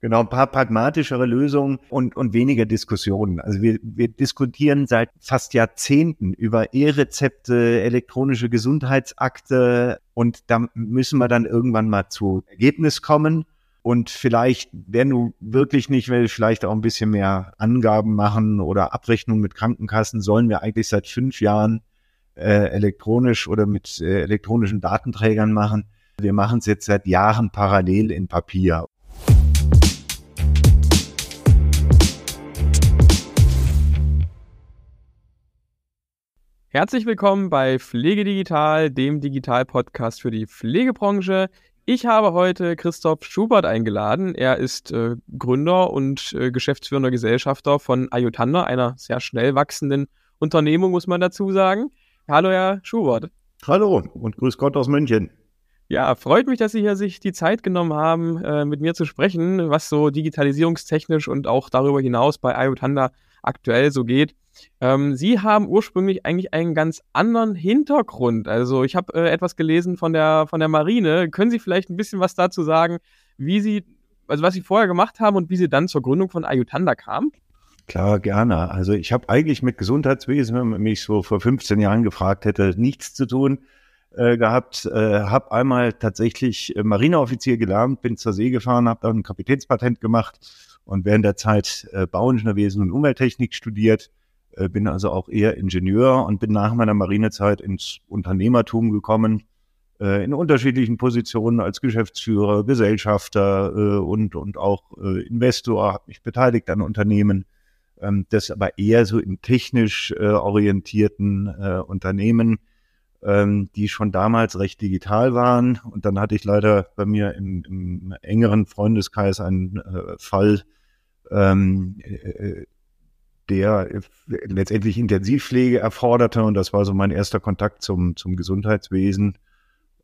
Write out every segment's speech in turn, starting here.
Genau, ein paar pragmatischere Lösungen und, und weniger Diskussionen. Also wir, wir diskutieren seit fast Jahrzehnten über E-Rezepte, elektronische Gesundheitsakte und da müssen wir dann irgendwann mal zu Ergebnis kommen. Und vielleicht, wenn du wirklich nicht will, vielleicht auch ein bisschen mehr Angaben machen oder Abrechnungen mit Krankenkassen, sollen wir eigentlich seit fünf Jahren äh, elektronisch oder mit äh, elektronischen Datenträgern machen. Wir machen es jetzt seit Jahren parallel in Papier. Herzlich willkommen bei Pflege Digital, dem Digital-Podcast für die Pflegebranche. Ich habe heute Christoph Schubert eingeladen. Er ist äh, Gründer und äh, geschäftsführender Gesellschafter von Ayutanda, einer sehr schnell wachsenden Unternehmung, muss man dazu sagen. Hallo, Herr Schubert. Hallo und grüß Gott aus München. Ja, freut mich, dass Sie hier sich die Zeit genommen haben, äh, mit mir zu sprechen, was so digitalisierungstechnisch und auch darüber hinaus bei Ayutanda aktuell so geht. Ähm, Sie haben ursprünglich eigentlich einen ganz anderen Hintergrund. Also ich habe äh, etwas gelesen von der, von der Marine. Können Sie vielleicht ein bisschen was dazu sagen, wie Sie, also was Sie vorher gemacht haben und wie Sie dann zur Gründung von Ayutanda kamen? Klar, gerne. Also ich habe eigentlich mit Gesundheitswesen, wenn man mich so vor 15 Jahren gefragt hätte, nichts zu tun äh, gehabt. Äh, habe einmal tatsächlich äh, Marineoffizier gelernt, bin zur See gefahren, habe dann ein Kapitänspatent gemacht und während der Zeit äh, Bauingenieurwesen und Umwelttechnik studiert äh, bin also auch eher Ingenieur und bin nach meiner Marinezeit ins Unternehmertum gekommen, äh, in unterschiedlichen Positionen als Geschäftsführer, Gesellschafter äh, und, und auch äh, Investor, habe mich beteiligt an Unternehmen, ähm, das aber eher so im technisch äh, orientierten äh, Unternehmen, ähm, die schon damals recht digital waren. Und dann hatte ich leider bei mir im, im engeren Freundeskreis einen äh, Fall, ähm, äh, der letztendlich Intensivpflege erforderte. Und das war so mein erster Kontakt zum, zum Gesundheitswesen.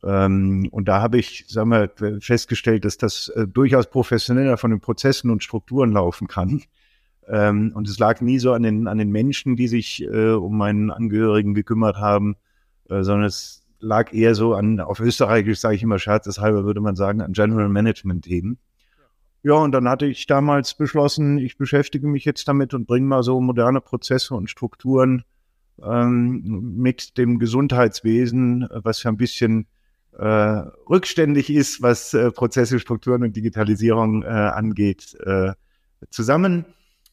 Ähm, und da habe ich, sagen wir, festgestellt, dass das äh, durchaus professioneller von den Prozessen und Strukturen laufen kann. Ähm, und es lag nie so an den, an den Menschen, die sich äh, um meinen Angehörigen gekümmert haben, äh, sondern es lag eher so an, auf Österreichisch sage ich immer scherzeshalber, würde man sagen, an General Management Themen. Ja, und dann hatte ich damals beschlossen, ich beschäftige mich jetzt damit und bringe mal so moderne Prozesse und Strukturen ähm, mit dem Gesundheitswesen, was ja ein bisschen äh, rückständig ist, was äh, Prozesse, Strukturen und Digitalisierung äh, angeht, äh, zusammen.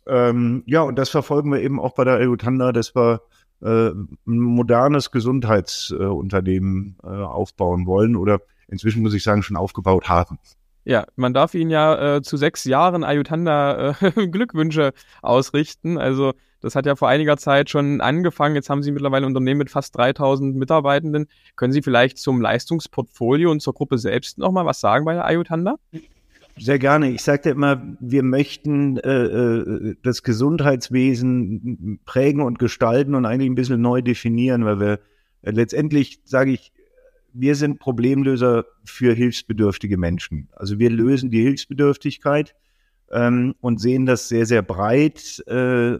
Ähm, ja, und das verfolgen wir eben auch bei der Eutanda, dass wir ein modernes Gesundheitsunternehmen äh, aufbauen wollen oder inzwischen muss ich sagen schon aufgebaut haben. Ja, man darf Ihnen ja äh, zu sechs Jahren Ayutanda äh, Glückwünsche ausrichten. Also das hat ja vor einiger Zeit schon angefangen. Jetzt haben Sie mittlerweile ein Unternehmen mit fast 3000 Mitarbeitenden. Können Sie vielleicht zum Leistungsportfolio und zur Gruppe selbst nochmal was sagen bei der Ayutanda? Sehr gerne. Ich sagte immer, wir möchten äh, äh, das Gesundheitswesen prägen und gestalten und eigentlich ein bisschen neu definieren, weil wir äh, letztendlich, sage ich, wir sind Problemlöser für hilfsbedürftige Menschen. Also wir lösen die Hilfsbedürftigkeit ähm, und sehen das sehr, sehr breit äh,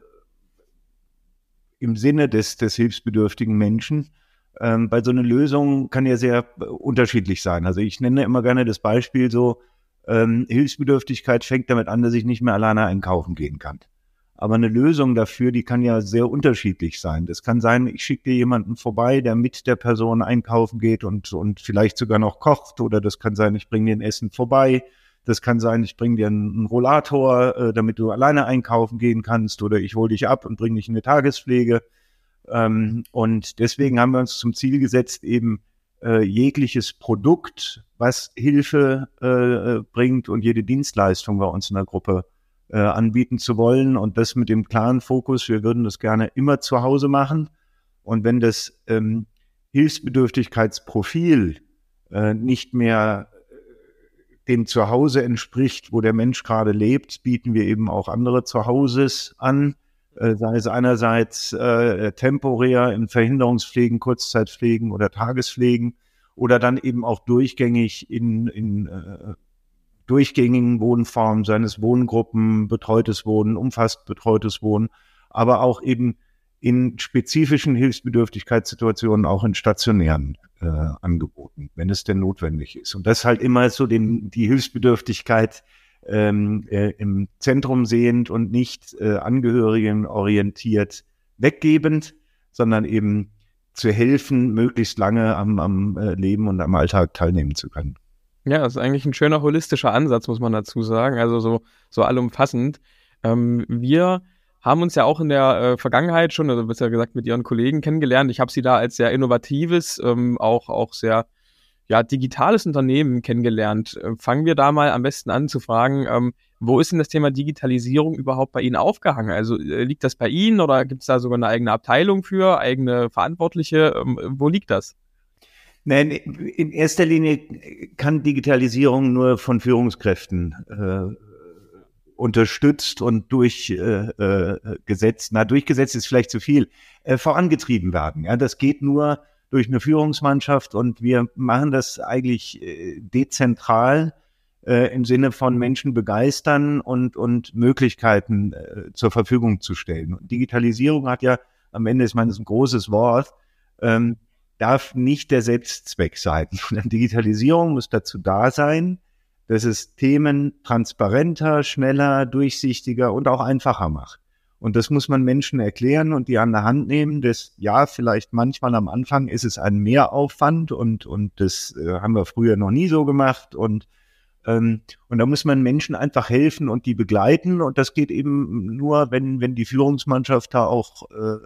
im Sinne des, des hilfsbedürftigen Menschen. Ähm, bei so einer Lösung kann ja sehr unterschiedlich sein. Also ich nenne immer gerne das Beispiel so, ähm, Hilfsbedürftigkeit fängt damit an, dass ich nicht mehr alleine einkaufen gehen kann. Aber eine Lösung dafür, die kann ja sehr unterschiedlich sein. Das kann sein, ich schicke dir jemanden vorbei, der mit der Person einkaufen geht und, und vielleicht sogar noch kocht. Oder das kann sein, ich bringe dir ein Essen vorbei. Das kann sein, ich bringe dir einen Rollator, äh, damit du alleine einkaufen gehen kannst. Oder ich hole dich ab und bringe dich in eine Tagespflege. Ähm, und deswegen haben wir uns zum Ziel gesetzt, eben äh, jegliches Produkt, was Hilfe äh, bringt und jede Dienstleistung bei uns in der Gruppe äh, anbieten zu wollen und das mit dem klaren Fokus, wir würden das gerne immer zu Hause machen. Und wenn das ähm, Hilfsbedürftigkeitsprofil äh, nicht mehr äh, dem Zuhause entspricht, wo der Mensch gerade lebt, bieten wir eben auch andere Zuhauses an, äh, sei es einerseits äh, temporär in Verhinderungspflegen, Kurzzeitpflegen oder Tagespflegen oder dann eben auch durchgängig in, in äh, durchgängigen Wohnformen, seines Wohngruppen, betreutes Wohnen, umfasst betreutes Wohnen, aber auch eben in spezifischen Hilfsbedürftigkeitssituationen, auch in stationären äh, Angeboten, wenn es denn notwendig ist. Und das halt immer so den, die Hilfsbedürftigkeit ähm, äh, im Zentrum sehend und nicht äh, angehörigenorientiert weggebend, sondern eben zu helfen, möglichst lange am, am äh, Leben und am Alltag teilnehmen zu können. Ja, das ist eigentlich ein schöner holistischer Ansatz, muss man dazu sagen. Also so, so allumfassend. Ähm, wir haben uns ja auch in der äh, Vergangenheit schon, also besser gesagt mit ihren Kollegen kennengelernt. Ich habe sie da als sehr innovatives, ähm, auch, auch sehr ja, digitales Unternehmen kennengelernt. Äh, fangen wir da mal am besten an zu fragen, ähm, wo ist denn das Thema Digitalisierung überhaupt bei Ihnen aufgehangen? Also äh, liegt das bei Ihnen oder gibt es da sogar eine eigene Abteilung für, eigene Verantwortliche? Ähm, wo liegt das? Nein, in erster Linie kann Digitalisierung nur von Führungskräften äh, unterstützt und durchgesetzt, äh, na durchgesetzt ist vielleicht zu viel, äh, vorangetrieben werden. Ja, das geht nur durch eine Führungsmannschaft und wir machen das eigentlich äh, dezentral äh, im Sinne von Menschen begeistern und, und Möglichkeiten äh, zur Verfügung zu stellen. Und Digitalisierung hat ja am Ende, ist ein großes Wort, ähm, darf nicht der Selbstzweck sein. Digitalisierung muss dazu da sein, dass es Themen transparenter, schneller, durchsichtiger und auch einfacher macht. Und das muss man Menschen erklären und die an der Hand nehmen. Das, ja, vielleicht manchmal am Anfang ist es ein Mehraufwand und, und das äh, haben wir früher noch nie so gemacht. Und, ähm, und da muss man Menschen einfach helfen und die begleiten. Und das geht eben nur, wenn, wenn die Führungsmannschaft da auch äh,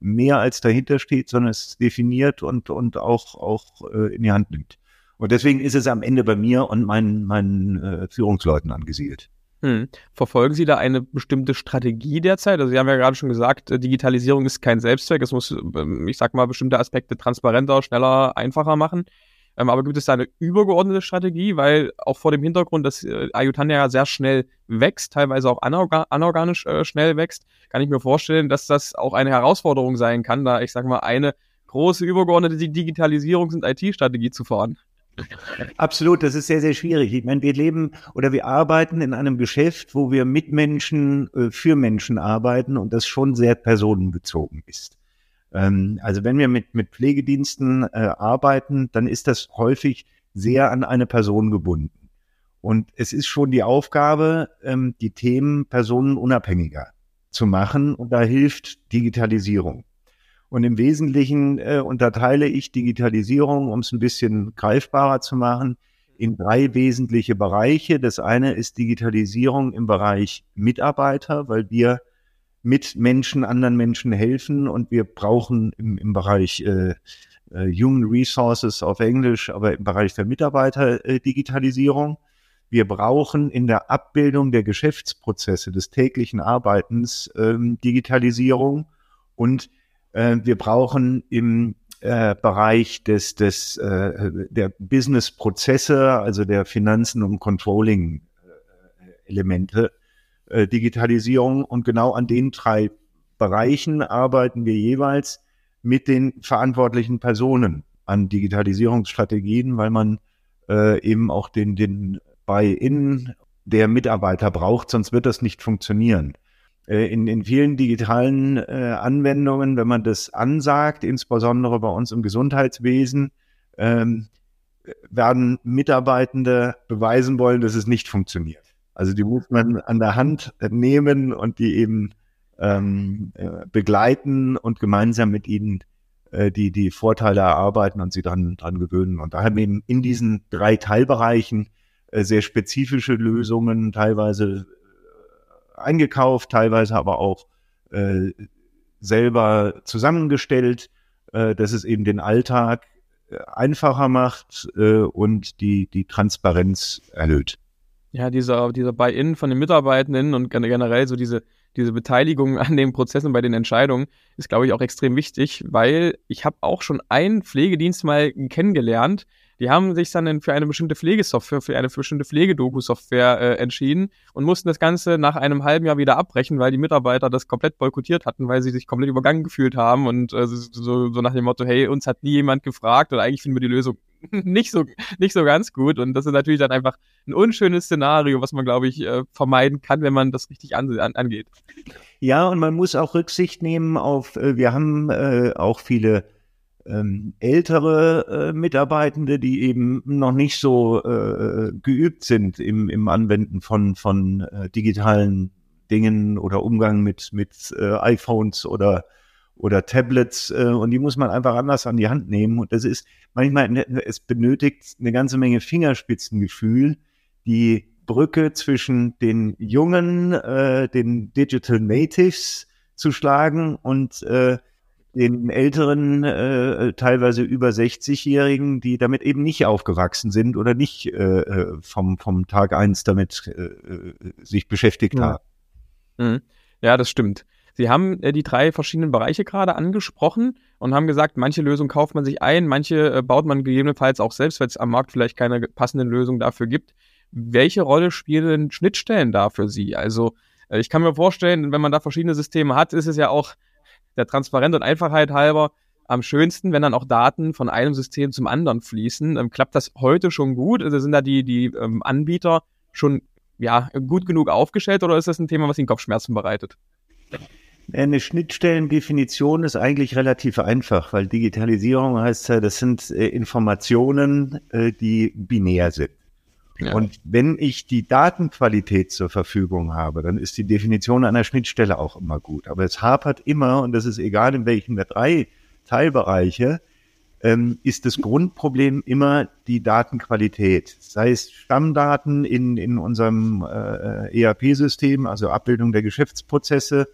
mehr als dahinter steht, sondern es definiert und, und auch, auch äh, in die Hand nimmt. Und deswegen ist es am Ende bei mir und meinen, meinen äh, Führungsleuten angesiedelt. Hm. Verfolgen Sie da eine bestimmte Strategie derzeit? Also Sie haben ja gerade schon gesagt, äh, Digitalisierung ist kein Selbstzweck. Es muss, ähm, ich sag mal, bestimmte Aspekte transparenter, schneller, einfacher machen. Ähm, aber gibt es da eine übergeordnete Strategie? Weil auch vor dem Hintergrund, dass äh, Ayutthaya ja sehr schnell wächst, teilweise auch anorga anorganisch äh, schnell wächst, kann ich mir vorstellen, dass das auch eine Herausforderung sein kann, da ich sag mal eine große übergeordnete Digitalisierungs- und IT-Strategie zu fahren. Absolut, das ist sehr, sehr schwierig. Ich meine, wir leben oder wir arbeiten in einem Geschäft, wo wir mit Menschen, äh, für Menschen arbeiten und das schon sehr personenbezogen ist. Ähm, also wenn wir mit, mit Pflegediensten äh, arbeiten, dann ist das häufig sehr an eine Person gebunden. Und es ist schon die Aufgabe, ähm, die Themen personenunabhängiger zu machen und da hilft Digitalisierung. Und im Wesentlichen äh, unterteile ich Digitalisierung, um es ein bisschen greifbarer zu machen, in drei wesentliche Bereiche. Das eine ist Digitalisierung im Bereich Mitarbeiter, weil wir mit Menschen, anderen Menschen helfen und wir brauchen im, im Bereich äh, äh, Human Resources auf Englisch, aber im Bereich der Mitarbeiter äh, Digitalisierung. Wir brauchen in der Abbildung der Geschäftsprozesse des täglichen Arbeitens ähm, Digitalisierung und äh, wir brauchen im äh, Bereich des, des äh, der Business-Prozesse, also der Finanzen- und Controlling-Elemente, äh, Digitalisierung. Und genau an den drei Bereichen arbeiten wir jeweils mit den verantwortlichen Personen an Digitalisierungsstrategien, weil man äh, eben auch den, den Buy-in der Mitarbeiter braucht, sonst wird das nicht funktionieren. Äh, in, in vielen digitalen äh, Anwendungen, wenn man das ansagt, insbesondere bei uns im Gesundheitswesen, ähm, werden Mitarbeitende beweisen wollen, dass es nicht funktioniert. Also die muss man an der Hand nehmen und die eben ähm, äh, begleiten und gemeinsam mit ihnen äh, die, die Vorteile erarbeiten und sie dran, dran gewöhnen. Und da haben eben in diesen drei Teilbereichen äh, sehr spezifische Lösungen, teilweise eingekauft, teilweise aber auch äh, selber zusammengestellt, äh, dass es eben den Alltag äh, einfacher macht äh, und die, die Transparenz erhöht. Ja, dieser, dieser Buy-in von den Mitarbeitenden und generell so diese, diese Beteiligung an den Prozessen bei den Entscheidungen ist, glaube ich, auch extrem wichtig, weil ich habe auch schon einen Pflegedienst mal kennengelernt, die haben sich dann für eine bestimmte Pflegesoftware, für eine bestimmte Pflegedoku-Software äh, entschieden und mussten das Ganze nach einem halben Jahr wieder abbrechen, weil die Mitarbeiter das komplett boykottiert hatten, weil sie sich komplett übergangen gefühlt haben und äh, so, so nach dem Motto, hey, uns hat nie jemand gefragt oder eigentlich finden wir die Lösung nicht so, nicht so ganz gut. Und das ist natürlich dann einfach ein unschönes Szenario, was man, glaube ich, äh, vermeiden kann, wenn man das richtig an, an, angeht. Ja, und man muss auch Rücksicht nehmen auf, äh, wir haben äh, auch viele ähm, ältere äh, Mitarbeitende, die eben noch nicht so äh, geübt sind im, im Anwenden von, von äh, digitalen Dingen oder Umgang mit, mit äh, iPhones oder, oder Tablets. Äh, und die muss man einfach anders an die Hand nehmen. Und das ist manchmal, ne, es benötigt eine ganze Menge Fingerspitzengefühl, die Brücke zwischen den jungen, äh, den Digital Natives zu schlagen und äh, den älteren, äh, teilweise über 60-Jährigen, die damit eben nicht aufgewachsen sind oder nicht äh, äh, vom, vom Tag eins damit äh, äh sich beschäftigt ja. haben. Mhm. Ja, das stimmt. Sie haben äh, die drei verschiedenen Bereiche gerade angesprochen und haben gesagt, manche Lösungen kauft man sich ein, manche äh, baut man gegebenenfalls auch selbst, weil es am Markt vielleicht keine passenden Lösungen dafür gibt. Welche Rolle spielen Schnittstellen da für Sie? Also äh, ich kann mir vorstellen, wenn man da verschiedene Systeme hat, ist es ja auch der Transparenz und Einfachheit halber am schönsten, wenn dann auch Daten von einem System zum anderen fließen. Ähm, klappt das heute schon gut? Also sind da die, die ähm, Anbieter schon ja, gut genug aufgestellt oder ist das ein Thema, was Ihnen Kopfschmerzen bereitet? Eine Schnittstellendefinition ist eigentlich relativ einfach, weil Digitalisierung heißt ja, das sind äh, Informationen, äh, die binär sind. Ja. Und wenn ich die Datenqualität zur Verfügung habe, dann ist die Definition einer Schnittstelle auch immer gut. Aber es hapert immer, und das ist egal in welchen der drei Teilbereiche, ähm, ist das Grundproblem immer die Datenqualität. Sei es Stammdaten in, in unserem äh, ERP-System, also Abbildung der Geschäftsprozesse,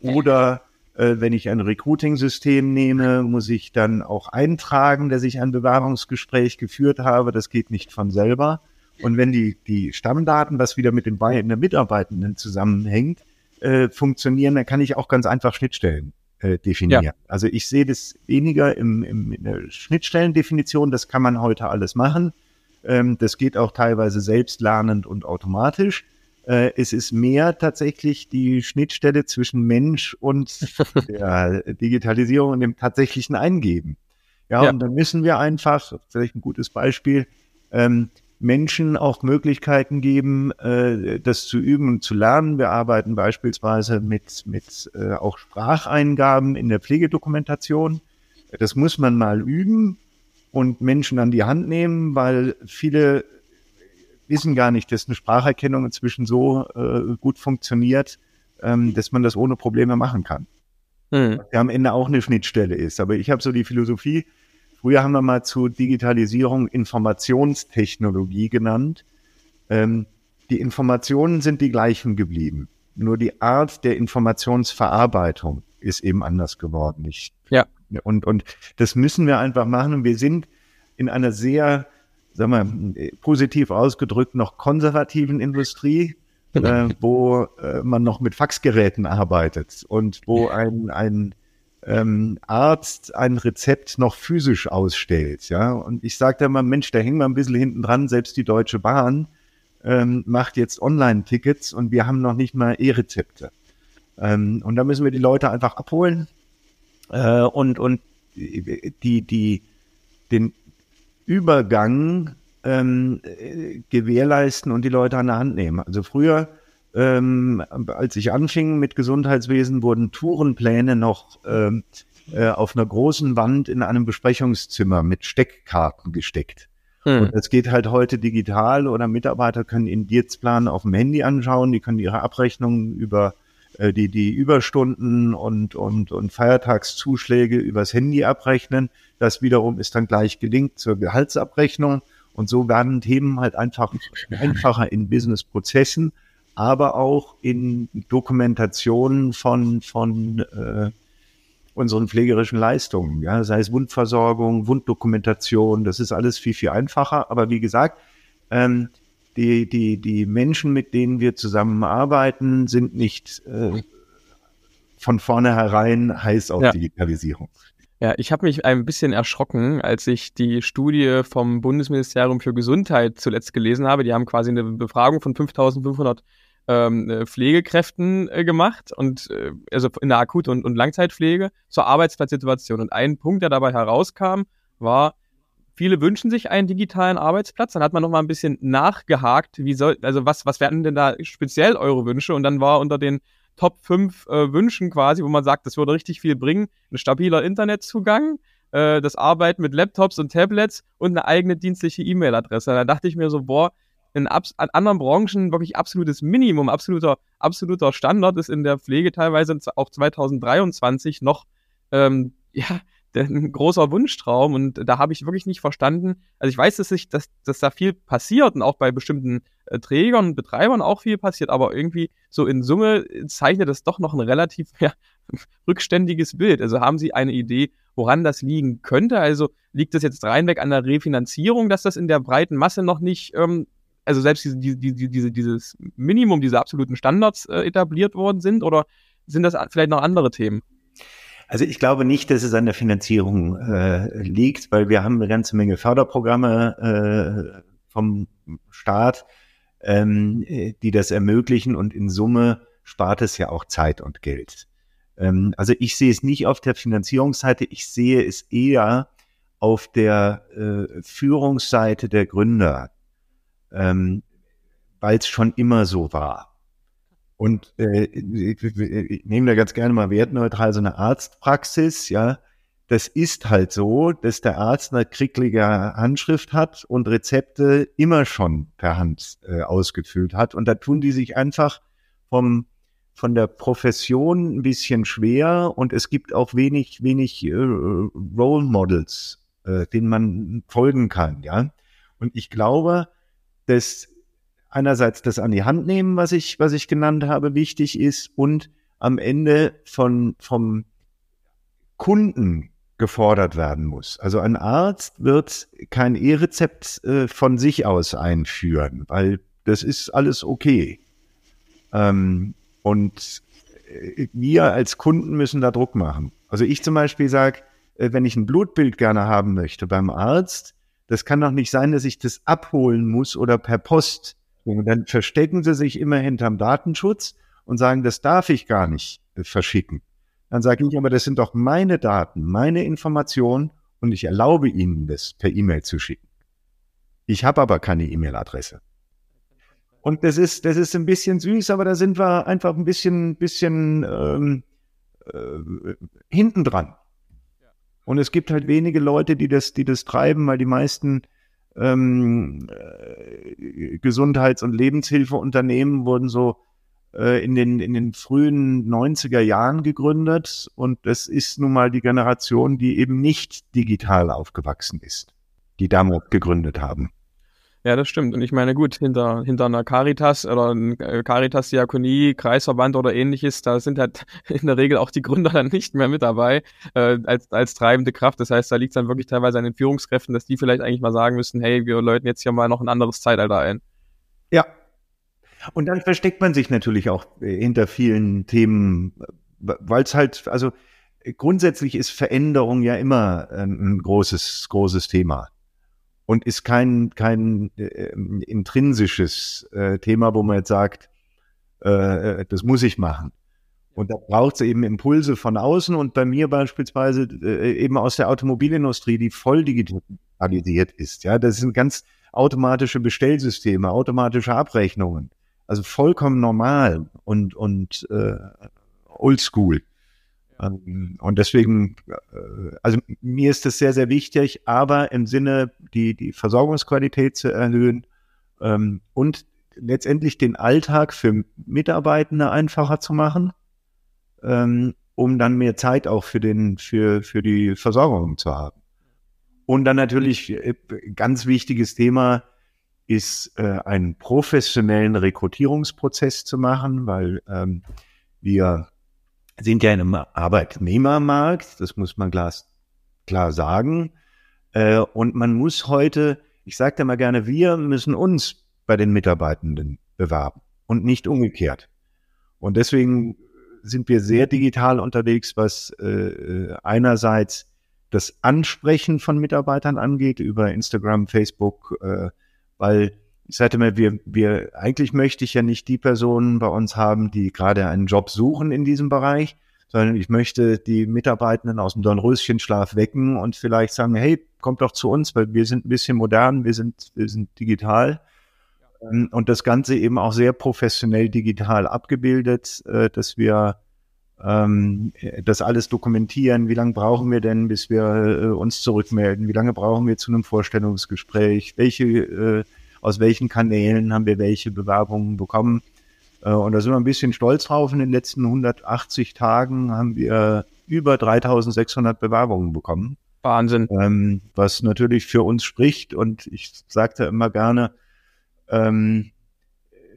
oder äh, wenn ich ein Recruiting-System nehme, muss ich dann auch eintragen, dass ich ein Bewerbungsgespräch geführt habe. Das geht nicht von selber. Und wenn die, die Stammdaten, was wieder mit den beiden Mitarbeitenden zusammenhängt, äh, funktionieren, dann kann ich auch ganz einfach Schnittstellen äh, definieren. Ja. Also ich sehe das weniger im, im, in der Schnittstellendefinition, das kann man heute alles machen. Ähm, das geht auch teilweise selbstlernend und automatisch. Äh, es ist mehr tatsächlich die Schnittstelle zwischen Mensch und der Digitalisierung und dem tatsächlichen Eingeben. Ja, ja, und dann müssen wir einfach, vielleicht ein gutes Beispiel, ähm, Menschen auch Möglichkeiten geben, äh, das zu üben und zu lernen. Wir arbeiten beispielsweise mit, mit äh, auch Spracheingaben in der Pflegedokumentation. Das muss man mal üben und Menschen an die Hand nehmen, weil viele wissen gar nicht, dass eine Spracherkennung inzwischen so äh, gut funktioniert, ähm, dass man das ohne Probleme machen kann. Mhm. Der am Ende auch eine Schnittstelle ist. Aber ich habe so die Philosophie, Früher haben wir mal zu Digitalisierung Informationstechnologie genannt. Ähm, die Informationen sind die gleichen geblieben. Nur die Art der Informationsverarbeitung ist eben anders geworden. Ich, ja. Und, und das müssen wir einfach machen. Und wir sind in einer sehr, sagen wir, positiv ausgedrückt, noch konservativen Industrie, äh, wo äh, man noch mit Faxgeräten arbeitet und wo ein, ein ähm, Arzt ein Rezept noch physisch ausstellt. Ja, und ich sage da mal, Mensch, da hängen wir ein bisschen hinten dran. Selbst die Deutsche Bahn ähm, macht jetzt Online-Tickets und wir haben noch nicht mal E-Rezepte. Ähm, und da müssen wir die Leute einfach abholen äh, und und die die den Übergang ähm, gewährleisten und die Leute an der Hand nehmen. Also früher ähm, als ich anfing mit Gesundheitswesen, wurden Tourenpläne noch ähm, äh, auf einer großen Wand in einem Besprechungszimmer mit Steckkarten gesteckt. Hm. Und das geht halt heute digital oder Mitarbeiter können den Dienstplan auf dem Handy anschauen, die können ihre Abrechnungen über äh, die, die Überstunden und, und, und Feiertagszuschläge übers Handy abrechnen. Das wiederum ist dann gleich gelingt zur Gehaltsabrechnung. Und so werden Themen halt einfach einfacher in Businessprozessen aber auch in Dokumentationen von, von äh, unseren pflegerischen Leistungen, ja, sei es Wundversorgung, Wunddokumentation, das ist alles viel, viel einfacher. Aber wie gesagt, ähm, die, die, die Menschen, mit denen wir zusammenarbeiten, sind nicht äh, von vornherein heiß auf ja. Digitalisierung. Ja, ich habe mich ein bisschen erschrocken, als ich die Studie vom Bundesministerium für Gesundheit zuletzt gelesen habe. Die haben quasi eine Befragung von 5500 ähm, äh, Pflegekräften äh, gemacht und äh, also in der Akut- und, und Langzeitpflege zur Arbeitsplatzsituation. Und ein Punkt, der dabei herauskam, war, viele wünschen sich einen digitalen Arbeitsplatz. Dann hat man noch mal ein bisschen nachgehakt, wie soll, also was, was werden denn da speziell eure Wünsche? Und dann war unter den Top 5 äh, Wünschen quasi, wo man sagt, das würde richtig viel bringen, ein stabiler Internetzugang, äh, das Arbeiten mit Laptops und Tablets und eine eigene dienstliche E-Mail-Adresse. Da dachte ich mir so, boah, in an anderen Branchen wirklich absolutes Minimum, absoluter, absoluter Standard ist in der Pflege teilweise auch 2023 noch ähm, ja, ein großer Wunschtraum und da habe ich wirklich nicht verstanden. Also ich weiß, dass, ich, dass, dass da viel passiert und auch bei bestimmten äh, Trägern und Betreibern auch viel passiert, aber irgendwie so in Summe zeichnet das doch noch ein relativ ja, rückständiges Bild. Also haben Sie eine Idee, woran das liegen könnte? Also liegt das jetzt reinweg an der Refinanzierung, dass das in der breiten Masse noch nicht, ähm, also selbst diese, diese, diese, dieses Minimum, diese absoluten Standards äh, etabliert worden sind oder sind das vielleicht noch andere Themen? Also ich glaube nicht, dass es an der Finanzierung äh, liegt, weil wir haben eine ganze Menge Förderprogramme äh, vom Staat, ähm, die das ermöglichen und in Summe spart es ja auch Zeit und Geld. Ähm, also ich sehe es nicht auf der Finanzierungsseite, ich sehe es eher auf der äh, Führungsseite der Gründer, ähm, weil es schon immer so war. Und äh, ich, ich nehme da ganz gerne mal wertneutral so eine Arztpraxis, ja. Das ist halt so, dass der Arzt eine kricklige Handschrift hat und Rezepte immer schon per Hand äh, ausgefüllt hat. Und da tun die sich einfach vom, von der Profession ein bisschen schwer und es gibt auch wenig, wenig äh, Role Models, äh, denen man folgen kann, ja. Und ich glaube, dass einerseits das an die Hand nehmen, was ich, was ich genannt habe, wichtig ist und am Ende von, vom Kunden gefordert werden muss. Also ein Arzt wird kein E-Rezept äh, von sich aus einführen, weil das ist alles okay. Ähm, und äh, wir als Kunden müssen da Druck machen. Also ich zum Beispiel sage, äh, wenn ich ein Blutbild gerne haben möchte beim Arzt, das kann doch nicht sein, dass ich das abholen muss oder per Post und dann verstecken sie sich immer hinterm Datenschutz und sagen, das darf ich gar nicht verschicken. Dann sage ich aber, das sind doch meine Daten, meine Informationen und ich erlaube Ihnen, das per E-Mail zu schicken. Ich habe aber keine E-Mail-Adresse. Und das ist, das ist ein bisschen süß, aber da sind wir einfach ein bisschen, bisschen ähm, äh, hinten dran. Und es gibt halt wenige Leute, die das, die das treiben, weil die meisten ähm, äh, Gesundheits- und Lebenshilfeunternehmen wurden so äh, in, den, in den frühen 90er Jahren gegründet und das ist nun mal die Generation, die eben nicht digital aufgewachsen ist, die damals gegründet haben. Ja, das stimmt. Und ich meine, gut, hinter, hinter einer Caritas oder einer Caritas-Diakonie, Kreisverband oder ähnliches, da sind halt in der Regel auch die Gründer dann nicht mehr mit dabei äh, als, als treibende Kraft. Das heißt, da liegt es dann wirklich teilweise an den Führungskräften, dass die vielleicht eigentlich mal sagen müssen, hey, wir läuten jetzt hier mal noch ein anderes Zeitalter ein. Ja. Und dann versteckt man sich natürlich auch äh, hinter vielen Themen, weil es halt, also grundsätzlich ist Veränderung ja immer ein großes, großes Thema und ist kein, kein äh, intrinsisches äh, Thema, wo man jetzt sagt, äh, äh das muss ich machen. Und da braucht es eben Impulse von außen und bei mir beispielsweise äh, eben aus der Automobilindustrie, die voll digitalisiert ist. Ja, das sind ganz automatische Bestellsysteme, automatische Abrechnungen. Also vollkommen normal und, und äh, oldschool. Ähm, und deswegen, äh, also mir ist das sehr, sehr wichtig, aber im Sinne, die, die Versorgungsqualität zu erhöhen ähm, und letztendlich den Alltag für Mitarbeitende einfacher zu machen, ähm, um dann mehr Zeit auch für den, für, für die Versorgung zu haben. Und dann natürlich äh, ganz wichtiges Thema ist, äh, einen professionellen Rekrutierungsprozess zu machen, weil wir sind ja in einem Arbeitnehmermarkt, das muss man klar, sagen. Äh, und man muss heute, ich sage da mal gerne, wir müssen uns bei den Mitarbeitenden bewerben und nicht umgekehrt. Und deswegen sind wir sehr digital unterwegs, was äh, einerseits das Ansprechen von Mitarbeitern angeht über Instagram, Facebook, äh, weil ich sagte mir, wir, wir, eigentlich möchte ich ja nicht die Personen bei uns haben, die gerade einen Job suchen in diesem Bereich, sondern ich möchte die Mitarbeitenden aus dem Dornröschenschlaf wecken und vielleicht sagen, hey, kommt doch zu uns, weil wir sind ein bisschen modern, wir sind, wir sind digital. Ähm, und das Ganze eben auch sehr professionell digital abgebildet, äh, dass wir ähm, das alles dokumentieren. Wie lange brauchen wir denn, bis wir äh, uns zurückmelden? Wie lange brauchen wir zu einem Vorstellungsgespräch? Welche, äh, aus welchen Kanälen haben wir welche Bewerbungen bekommen? Äh, und da sind wir ein bisschen stolz drauf. In den letzten 180 Tagen haben wir über 3600 Bewerbungen bekommen. Wahnsinn. Ähm, was natürlich für uns spricht. Und ich sagte immer gerne, ähm,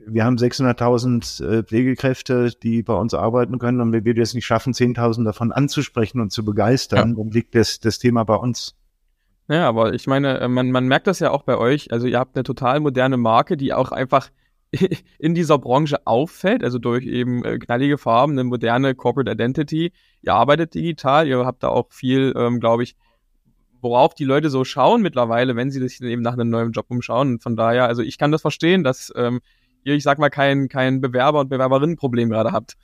wir haben 600.000 äh, Pflegekräfte, die bei uns arbeiten können. Und wenn wir es nicht schaffen, 10.000 davon anzusprechen und zu begeistern, ja. dann liegt das, das Thema bei uns. Ja, aber ich meine, äh, man, man merkt das ja auch bei euch. Also ihr habt eine total moderne Marke, die auch einfach in dieser Branche auffällt, also durch eben äh, knallige Farben, eine moderne Corporate Identity. Ihr arbeitet digital, ihr habt da auch viel, ähm, glaube ich, worauf die Leute so schauen mittlerweile, wenn sie sich eben nach einem neuen Job umschauen. Und von daher, also ich kann das verstehen, dass ähm, ihr, ich sag mal, kein, kein Bewerber- und Bewerberinnenproblem gerade habt.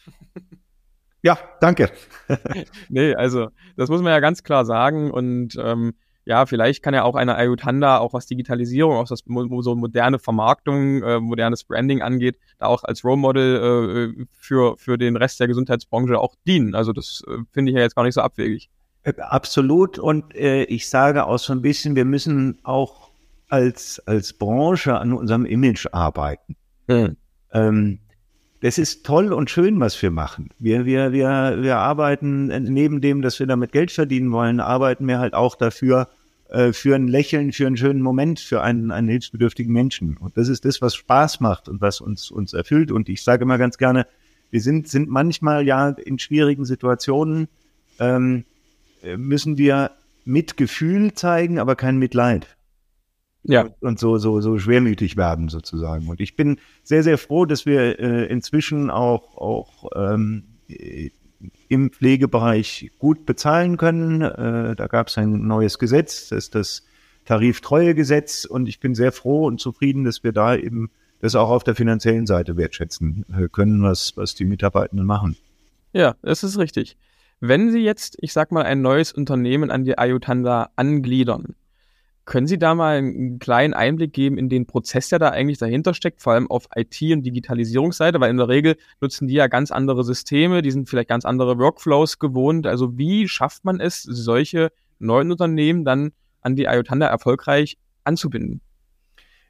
Ja, danke. nee, also das muss man ja ganz klar sagen. Und ähm, ja, vielleicht kann ja auch eine Ayutanda, auch was Digitalisierung, auch was so moderne Vermarktung, äh, modernes Branding angeht, da auch als Role Model äh, für, für den Rest der Gesundheitsbranche auch dienen. Also das äh, finde ich ja jetzt gar nicht so abwegig. Äh, absolut. Und äh, ich sage auch so ein bisschen, wir müssen auch als, als Branche an unserem Image arbeiten. Mhm. Ähm, das ist toll und schön, was wir machen. Wir, wir, wir, wir arbeiten neben dem, dass wir damit Geld verdienen wollen, arbeiten wir halt auch dafür, äh, für ein Lächeln, für einen schönen Moment, für einen, einen hilfsbedürftigen Menschen. Und das ist das, was Spaß macht und was uns, uns erfüllt. Und ich sage immer ganz gerne, wir sind, sind manchmal ja in schwierigen Situationen, ähm, müssen wir Mitgefühl zeigen, aber kein Mitleid ja. und so, so, so schwermütig werden sozusagen. Und ich bin sehr, sehr froh, dass wir äh, inzwischen auch, auch ähm, im Pflegebereich gut bezahlen können. Äh, da gab es ein neues Gesetz, das ist das Tariftreuegesetz. Und ich bin sehr froh und zufrieden, dass wir da eben das auch auf der finanziellen Seite wertschätzen äh, können, was, was die Mitarbeitenden machen. Ja, das ist richtig. Wenn Sie jetzt, ich sag mal, ein neues Unternehmen an die Ayutanda angliedern, können Sie da mal einen kleinen Einblick geben in den Prozess, der da eigentlich dahinter steckt, vor allem auf IT- und Digitalisierungsseite, weil in der Regel nutzen die ja ganz andere Systeme, die sind vielleicht ganz andere Workflows gewohnt. Also wie schafft man es, solche neuen Unternehmen dann an die IOTANDA erfolgreich anzubinden?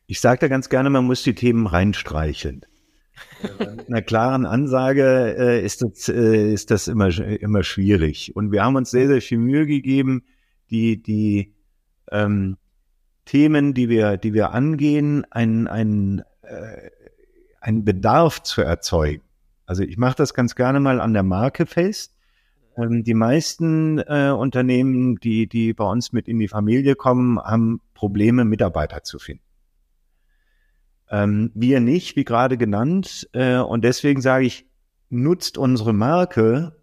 Ich sage da ganz gerne, man muss die Themen reinstreichen. Mit einer klaren Ansage äh, ist, das, äh, ist das immer, immer schwierig. Und wir haben uns sehr, sehr viel Mühe gegeben, die, die ähm, Themen, die wir, die wir angehen, einen, einen, äh, einen Bedarf zu erzeugen. Also ich mache das ganz gerne mal an der Marke fest. Ähm, die meisten äh, Unternehmen, die, die bei uns mit in die Familie kommen, haben Probleme, Mitarbeiter zu finden. Ähm, wir nicht, wie gerade genannt. Äh, und deswegen sage ich, nutzt unsere Marke,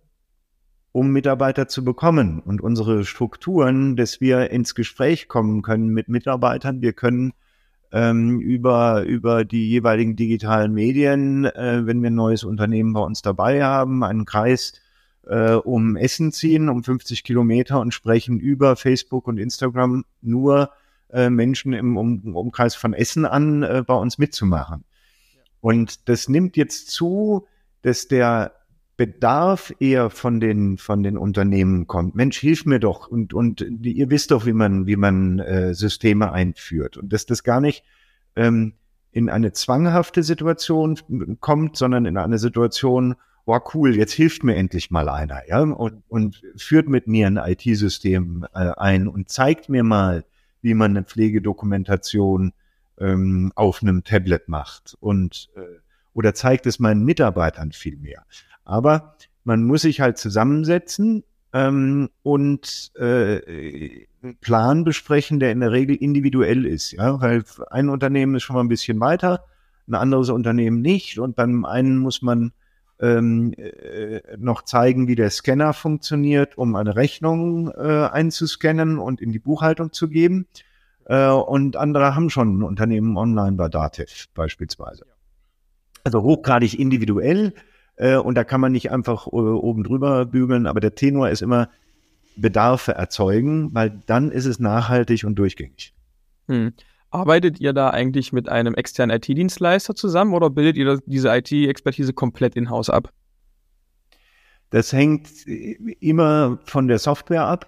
um Mitarbeiter zu bekommen und unsere Strukturen, dass wir ins Gespräch kommen können mit Mitarbeitern. Wir können ähm, über, über die jeweiligen digitalen Medien, äh, wenn wir ein neues Unternehmen bei uns dabei haben, einen Kreis äh, um Essen ziehen, um 50 Kilometer und sprechen über Facebook und Instagram nur äh, Menschen im um, Umkreis von Essen an, äh, bei uns mitzumachen. Und das nimmt jetzt zu, dass der Bedarf eher von den von den Unternehmen kommt. Mensch, hilf mir doch und und ihr wisst doch, wie man wie man äh, Systeme einführt und dass das gar nicht ähm, in eine zwanghafte Situation kommt, sondern in eine Situation, wow, cool, jetzt hilft mir endlich mal einer, ja, und, und führt mit mir ein IT-System äh, ein und zeigt mir mal, wie man eine Pflegedokumentation ähm, auf einem Tablet macht und äh, oder zeigt es meinen Mitarbeitern viel mehr. Aber man muss sich halt zusammensetzen ähm, und äh, einen Plan besprechen, der in der Regel individuell ist. Ja, weil ein Unternehmen ist schon mal ein bisschen weiter, ein anderes Unternehmen nicht. Und beim einen muss man ähm, äh, noch zeigen, wie der Scanner funktioniert, um eine Rechnung äh, einzuscannen und in die Buchhaltung zu geben. Äh, und andere haben schon ein Unternehmen online bei Dativ beispielsweise. Also hochgradig individuell. Äh, und da kann man nicht einfach äh, oben drüber bügeln, aber der Tenor ist immer Bedarfe erzeugen, weil dann ist es nachhaltig und durchgängig. Hm. Arbeitet ihr da eigentlich mit einem externen IT-Dienstleister zusammen oder bildet ihr diese IT-Expertise komplett in-house ab? Das hängt immer von der Software ab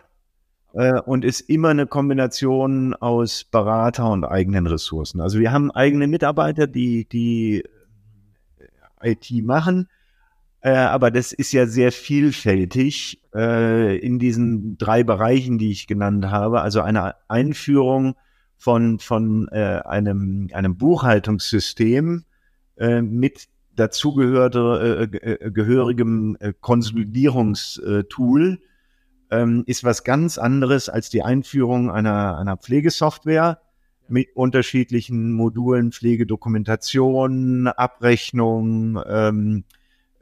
äh, und ist immer eine Kombination aus Berater und eigenen Ressourcen. Also wir haben eigene Mitarbeiter, die die IT machen, äh, aber das ist ja sehr vielfältig äh, in diesen drei Bereichen, die ich genannt habe. Also eine Einführung von, von äh, einem, einem Buchhaltungssystem äh, mit dazugehörte äh, äh, gehörigem äh, Konsolidierungstool ähm, ist was ganz anderes als die Einführung einer, einer Pflegesoftware mit unterschiedlichen Modulen, Pflegedokumentation, Abrechnung, ähm,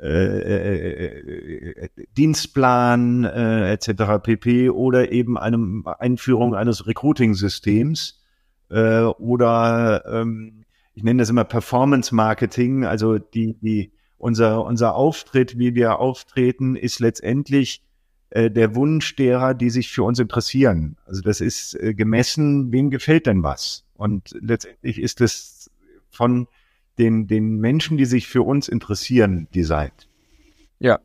äh, äh, äh, Dienstplan äh, etc. pp. oder eben einem Einführung eines Recruiting-Systems äh, oder ähm, ich nenne das immer Performance Marketing, also die, die unser, unser Auftritt, wie wir auftreten, ist letztendlich äh, der Wunsch derer, die sich für uns interessieren. Also das ist äh, gemessen, wem gefällt denn was? Und letztendlich ist es von den, den Menschen, die sich für uns interessieren, designt. Ja,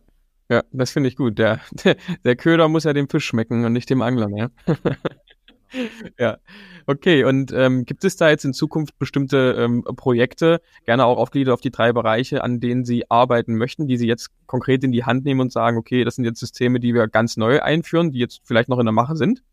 ja, das finde ich gut. Der, der, der, Köder muss ja dem Fisch schmecken und nicht dem Angler mehr. ja, okay. Und ähm, gibt es da jetzt in Zukunft bestimmte ähm, Projekte, gerne auch aufgliedert auf die drei Bereiche, an denen Sie arbeiten möchten, die Sie jetzt konkret in die Hand nehmen und sagen, okay, das sind jetzt Systeme, die wir ganz neu einführen, die jetzt vielleicht noch in der Mache sind?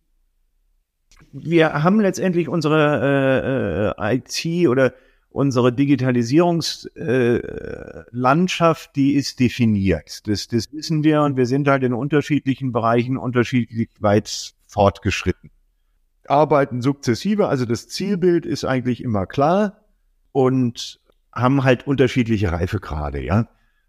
Wir haben letztendlich unsere äh, äh, IT oder unsere Digitalisierungslandschaft, äh, die ist definiert. Das, das wissen wir und wir sind halt in unterschiedlichen Bereichen unterschiedlich weit fortgeschritten. Arbeiten sukzessive, also das Zielbild ist eigentlich immer klar und haben halt unterschiedliche Reifegrade, ja.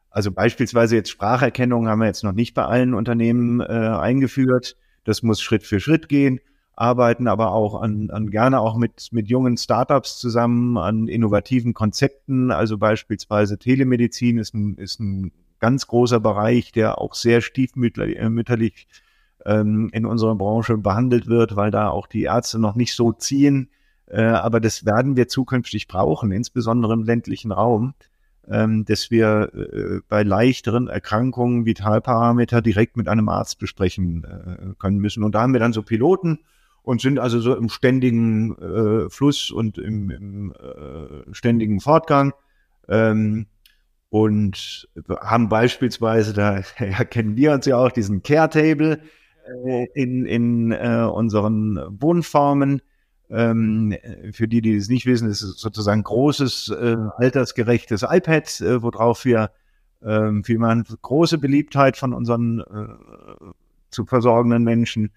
Also beispielsweise jetzt Spracherkennung haben wir jetzt noch nicht bei allen Unternehmen äh, eingeführt. Das muss Schritt für Schritt gehen arbeiten aber auch an, an gerne auch mit, mit jungen Startups zusammen, an innovativen Konzepten. Also beispielsweise Telemedizin ist ein, ist ein ganz großer Bereich, der auch sehr stiefmütterlich ähm, in unserer Branche behandelt wird, weil da auch die Ärzte noch nicht so ziehen. Äh, aber das werden wir zukünftig brauchen, insbesondere im ländlichen Raum, ähm, dass wir äh, bei leichteren Erkrankungen Vitalparameter direkt mit einem Arzt besprechen äh, können müssen. Und da haben wir dann so Piloten, und sind also so im ständigen äh, Fluss und im, im äh, ständigen Fortgang. Ähm, und haben beispielsweise, da ja, kennen wir uns ja auch, diesen Care Table äh, in, in äh, unseren Wohnformen. Ähm, für die, die es nicht wissen, ist es sozusagen großes, äh, altersgerechtes iPad, äh, worauf wir ähm, für man große Beliebtheit von unseren äh, zu versorgenden Menschen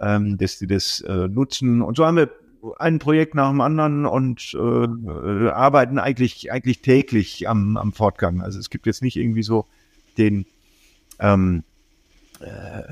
ähm, dass die das äh, nutzen. Und so haben wir ein Projekt nach dem anderen und äh, äh, arbeiten eigentlich eigentlich täglich am, am Fortgang. Also es gibt jetzt nicht irgendwie so den ähm, äh,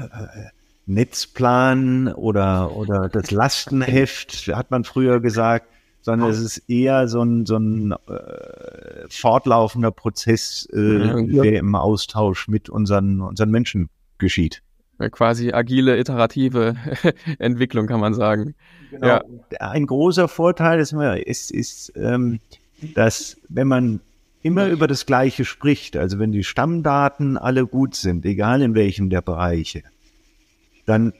Netzplan oder oder das Lastenheft, hat man früher gesagt, sondern es ist eher so ein, so ein äh, fortlaufender Prozess, äh, der im Austausch mit unseren, unseren Menschen geschieht. Äh, quasi agile, iterative Entwicklung, kann man sagen. Genau. Ja. Ein großer Vorteil ist, ist, ist ähm, dass wenn man immer über das Gleiche spricht, also wenn die Stammdaten alle gut sind, egal in welchem der Bereiche, dann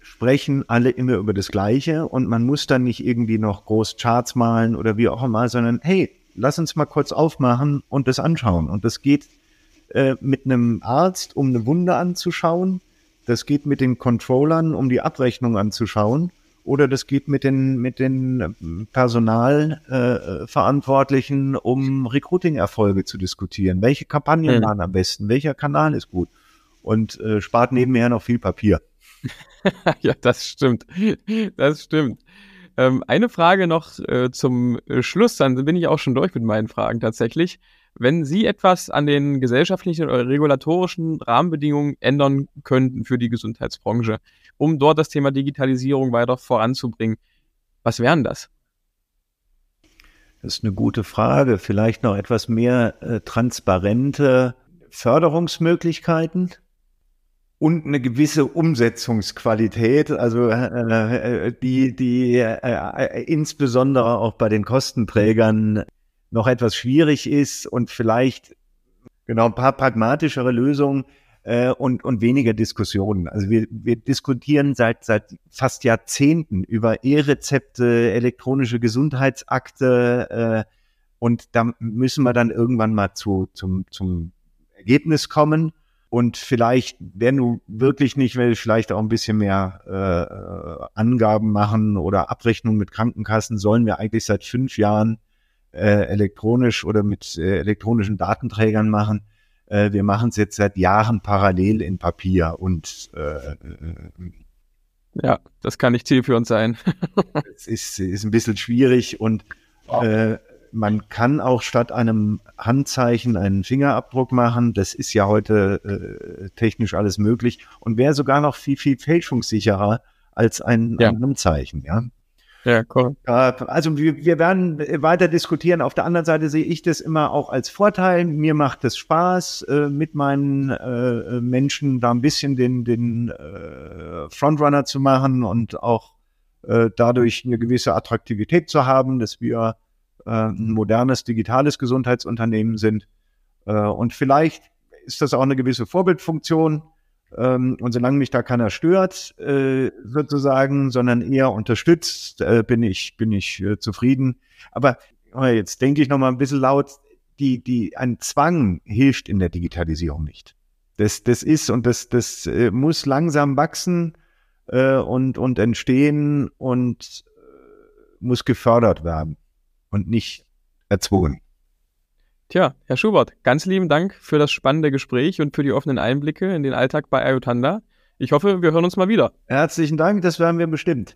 sprechen alle immer über das Gleiche und man muss dann nicht irgendwie noch groß Charts malen oder wie auch immer, sondern hey, lass uns mal kurz aufmachen und das anschauen. Und das geht äh, mit einem Arzt, um eine Wunde anzuschauen. Das geht mit den Controllern, um die Abrechnung anzuschauen. Oder das geht mit den, mit den Personalverantwortlichen, äh, um Recruiting-Erfolge zu diskutieren. Welche Kampagnen mhm. waren am besten? Welcher Kanal ist gut? Und äh, spart nebenher noch viel Papier. ja, das stimmt. Das stimmt. Ähm, eine Frage noch äh, zum Schluss, dann bin ich auch schon durch mit meinen Fragen tatsächlich. Wenn Sie etwas an den gesellschaftlichen oder regulatorischen Rahmenbedingungen ändern könnten für die Gesundheitsbranche, um dort das Thema Digitalisierung weiter voranzubringen, was wären das? Das ist eine gute Frage. Vielleicht noch etwas mehr äh, transparente Förderungsmöglichkeiten und eine gewisse Umsetzungsqualität, also äh, äh die, die äh, äh, insbesondere auch bei den Kostenträgern noch etwas schwierig ist und vielleicht genau ein paar pragmatischere Lösungen. äh, und, und weniger Diskussionen. Also wir, wir diskutieren seit, seit fast Jahrzehnten über E-Rezepte, elektronische Gesundheitsakte äh, und da müssen wir dann irgendwann mal zu, zum, zum Ergebnis kommen. Und vielleicht, wenn du wirklich nicht willst, vielleicht auch ein bisschen mehr äh, Angaben machen oder Abrechnungen mit Krankenkassen, sollen wir eigentlich seit fünf Jahren äh, elektronisch oder mit äh, elektronischen Datenträgern machen. Äh, wir machen es jetzt seit Jahren parallel in Papier und äh, äh ja, das kann nicht Ziel für uns sein. es ist, ist ein bisschen schwierig und äh, man kann auch statt einem Handzeichen einen Fingerabdruck machen. Das ist ja heute äh, technisch alles möglich und wäre sogar noch viel, viel fälschungssicherer als ein, ja. ein Handzeichen, ja. Ja, cool. Also wir, wir werden weiter diskutieren. Auf der anderen Seite sehe ich das immer auch als Vorteil. Mir macht es Spaß, äh, mit meinen äh, Menschen da ein bisschen den, den äh, Frontrunner zu machen und auch dadurch eine gewisse Attraktivität zu haben, dass wir ein modernes digitales Gesundheitsunternehmen sind. Und vielleicht ist das auch eine gewisse Vorbildfunktion. Ähm, und solange mich da keiner stört, äh, sozusagen, sondern eher unterstützt, äh, bin ich, bin ich äh, zufrieden. Aber jetzt denke ich noch mal ein bisschen laut, die, die, ein Zwang hilft in der Digitalisierung nicht. Das, das ist und das, das muss langsam wachsen und, und entstehen und muss gefördert werden und nicht erzwungen. Tja, Herr Schubert, ganz lieben Dank für das spannende Gespräch und für die offenen Einblicke in den Alltag bei Ayutanda. Ich hoffe, wir hören uns mal wieder. Herzlichen Dank, das werden wir bestimmt.